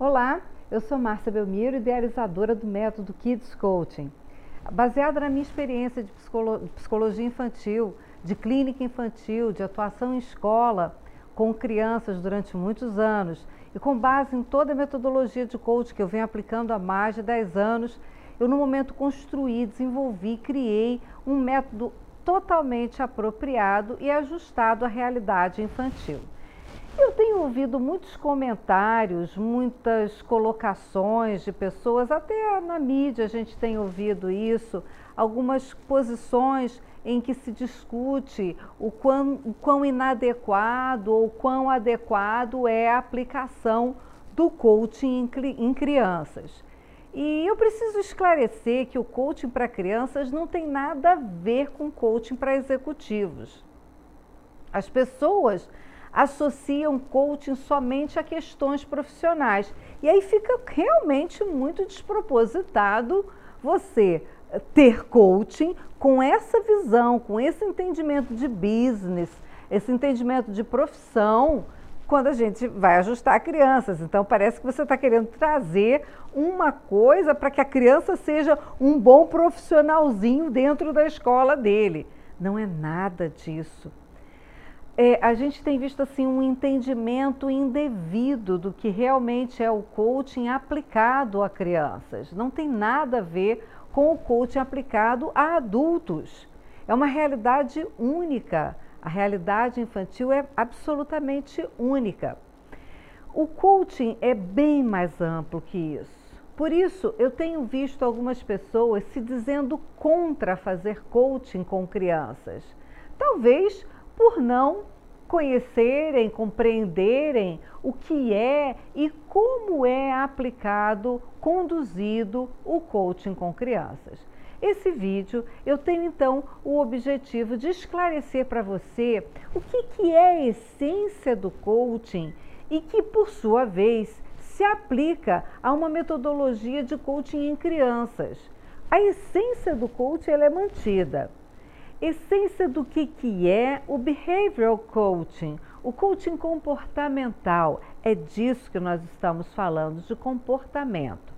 Olá, eu sou Márcia Belmiro, idealizadora do método Kids Coaching. Baseada na minha experiência de psicologia infantil, de clínica infantil, de atuação em escola com crianças durante muitos anos e com base em toda a metodologia de coaching que eu venho aplicando há mais de 10 anos, eu no momento construí, desenvolvi, criei um método totalmente apropriado e ajustado à realidade infantil. Eu tenho ouvido muitos comentários, muitas colocações de pessoas, até na mídia a gente tem ouvido isso, algumas posições em que se discute o quão, o quão inadequado ou quão adequado é a aplicação do coaching em, em crianças. E eu preciso esclarecer que o coaching para crianças não tem nada a ver com coaching para executivos. As pessoas associam coaching somente a questões profissionais. E aí fica realmente muito despropositado você ter coaching com essa visão, com esse entendimento de business, esse entendimento de profissão, quando a gente vai ajustar crianças. Então, parece que você está querendo trazer uma coisa para que a criança seja um bom profissionalzinho dentro da escola dele. Não é nada disso é, a gente tem visto assim um entendimento indevido do que realmente é o coaching aplicado a crianças. Não tem nada a ver com o coaching aplicado a adultos. É uma realidade única. A realidade infantil é absolutamente única. O coaching é bem mais amplo que isso. Por isso, eu tenho visto algumas pessoas se dizendo contra fazer coaching com crianças. Talvez por não conhecerem, compreenderem o que é e como é aplicado, conduzido o coaching com crianças. Esse vídeo eu tenho então o objetivo de esclarecer para você o que, que é a essência do coaching e que, por sua vez, se aplica a uma metodologia de coaching em crianças. A essência do coaching ela é mantida essência do que, que é o behavioral coaching, o coaching comportamental. É disso que nós estamos falando, de comportamento.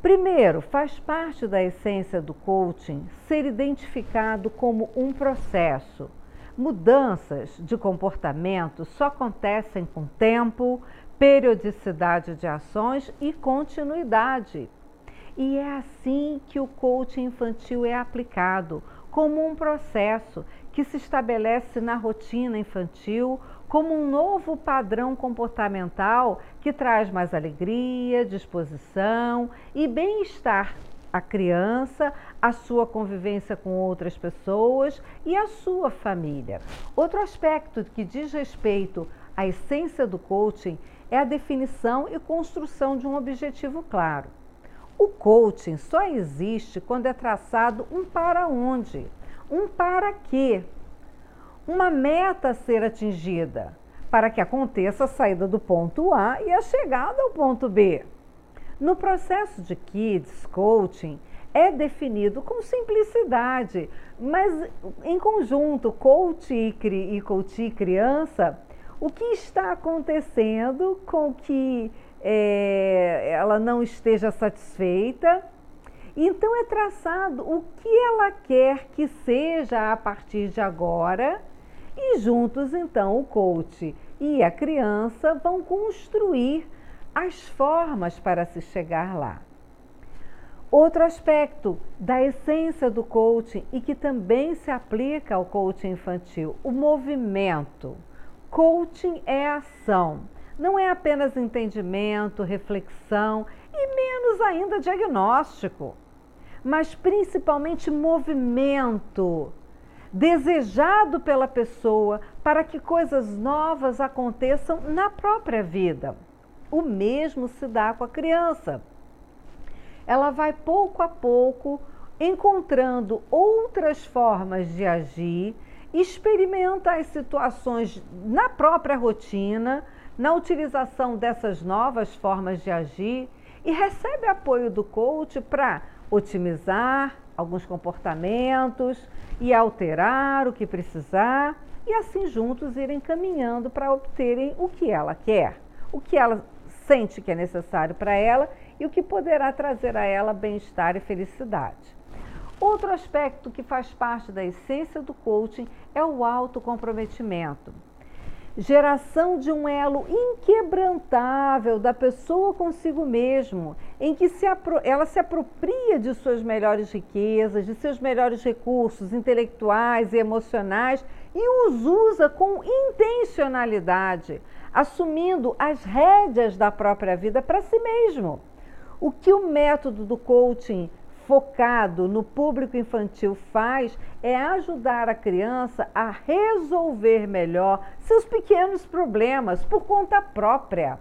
Primeiro, faz parte da essência do coaching ser identificado como um processo. Mudanças de comportamento só acontecem com tempo, periodicidade de ações e continuidade. E é assim que o coaching infantil é aplicado como um processo que se estabelece na rotina infantil como um novo padrão comportamental que traz mais alegria, disposição e bem-estar à criança, à sua convivência com outras pessoas e à sua família. Outro aspecto que diz respeito à essência do coaching é a definição e construção de um objetivo claro. O coaching só existe quando é traçado um para onde, um para quê, uma meta a ser atingida, para que aconteça a saída do ponto A e a chegada ao ponto B. No processo de Kids Coaching, é definido com simplicidade, mas em conjunto, coach e, coach criança, o que está acontecendo com que é, ela não esteja satisfeita. Então é traçado o que ela quer que seja a partir de agora e juntos então o coach e a criança vão construir as formas para se chegar lá. Outro aspecto da essência do coaching e que também se aplica ao coaching infantil, o movimento. Coaching é ação não é apenas entendimento, reflexão e menos ainda diagnóstico, mas principalmente movimento desejado pela pessoa para que coisas novas aconteçam na própria vida. O mesmo se dá com a criança. Ela vai pouco a pouco encontrando outras formas de agir, experimenta as situações na própria rotina na utilização dessas novas formas de agir e recebe apoio do coach para otimizar alguns comportamentos e alterar o que precisar e assim juntos irem caminhando para obterem o que ela quer, o que ela sente que é necessário para ela e o que poderá trazer a ela bem-estar e felicidade. Outro aspecto que faz parte da essência do coaching é o autocomprometimento geração de um elo inquebrantável da pessoa consigo mesmo, em que se ela se apropria de suas melhores riquezas, de seus melhores recursos intelectuais e emocionais e os usa com intencionalidade, assumindo as rédeas da própria vida para si mesmo. O que o método do coaching focado no público infantil faz é ajudar a criança a resolver melhor seus pequenos problemas por conta própria,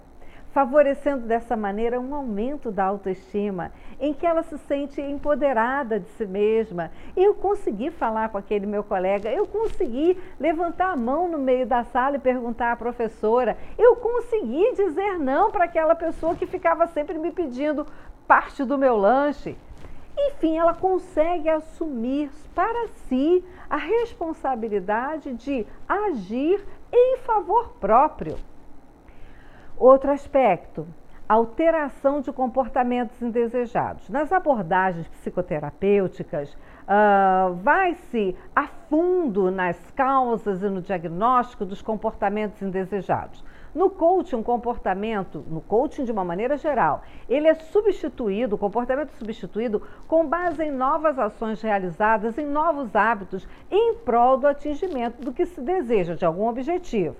favorecendo dessa maneira um aumento da autoestima, em que ela se sente empoderada de si mesma. Eu consegui falar com aquele meu colega, eu consegui levantar a mão no meio da sala e perguntar à professora, eu consegui dizer não para aquela pessoa que ficava sempre me pedindo parte do meu lanche. Enfim, ela consegue assumir para si a responsabilidade de agir em favor próprio. Outro aspecto, alteração de comportamentos indesejados. Nas abordagens psicoterapêuticas, uh, vai-se a fundo nas causas e no diagnóstico dos comportamentos indesejados. No coaching, um comportamento, no coaching de uma maneira geral, ele é substituído, o comportamento é substituído com base em novas ações realizadas, em novos hábitos, em prol do atingimento do que se deseja, de algum objetivo.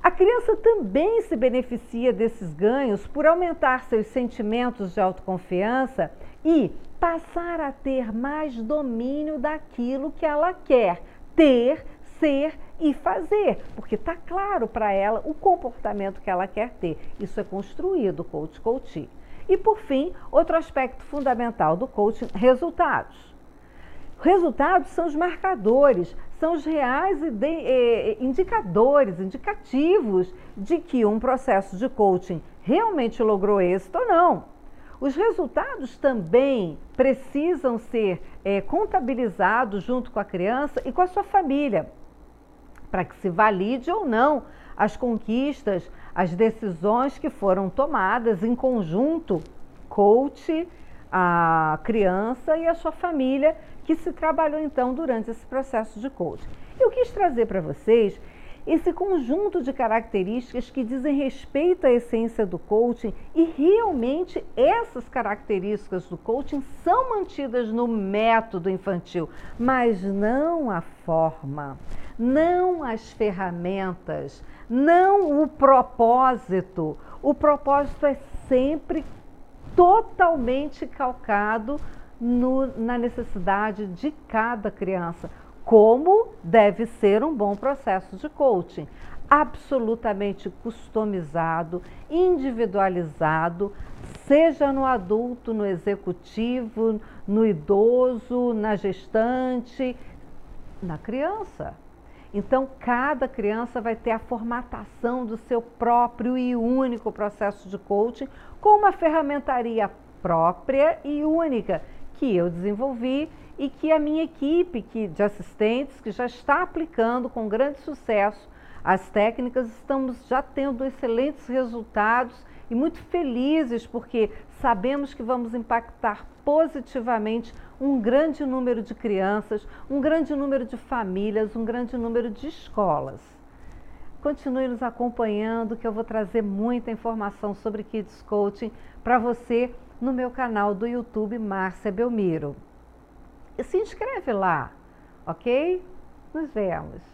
A criança também se beneficia desses ganhos por aumentar seus sentimentos de autoconfiança e passar a ter mais domínio daquilo que ela quer ter, ser e fazer, porque está claro para ela o comportamento que ela quer ter. Isso é construído, coach coaching. E por fim, outro aspecto fundamental do coaching, resultados. Resultados são os marcadores, são os reais indicadores, indicativos de que um processo de coaching realmente logrou êxito ou não. Os resultados também precisam ser é, contabilizados junto com a criança e com a sua família para que se valide ou não as conquistas, as decisões que foram tomadas em conjunto, coach, a criança e a sua família, que se trabalhou então durante esse processo de coaching. Eu quis trazer para vocês esse conjunto de características que dizem respeito à essência do coaching e realmente essas características do coaching são mantidas no método infantil, mas não a forma não as ferramentas, não o propósito. O propósito é sempre totalmente calcado no, na necessidade de cada criança, como deve ser um bom processo de coaching. Absolutamente customizado, individualizado, seja no adulto, no executivo, no idoso, na gestante, na criança. Então, cada criança vai ter a formatação do seu próprio e único processo de coaching com uma ferramentaria própria e única que eu desenvolvi e que a minha equipe de assistentes, que já está aplicando com grande sucesso as técnicas, estamos já tendo excelentes resultados e muito felizes porque sabemos que vamos impactar positivamente um grande número de crianças, um grande número de famílias, um grande número de escolas. Continue nos acompanhando que eu vou trazer muita informação sobre Kids Coaching para você no meu canal do YouTube Márcia Belmiro. E se inscreve lá, ok? Nos vemos.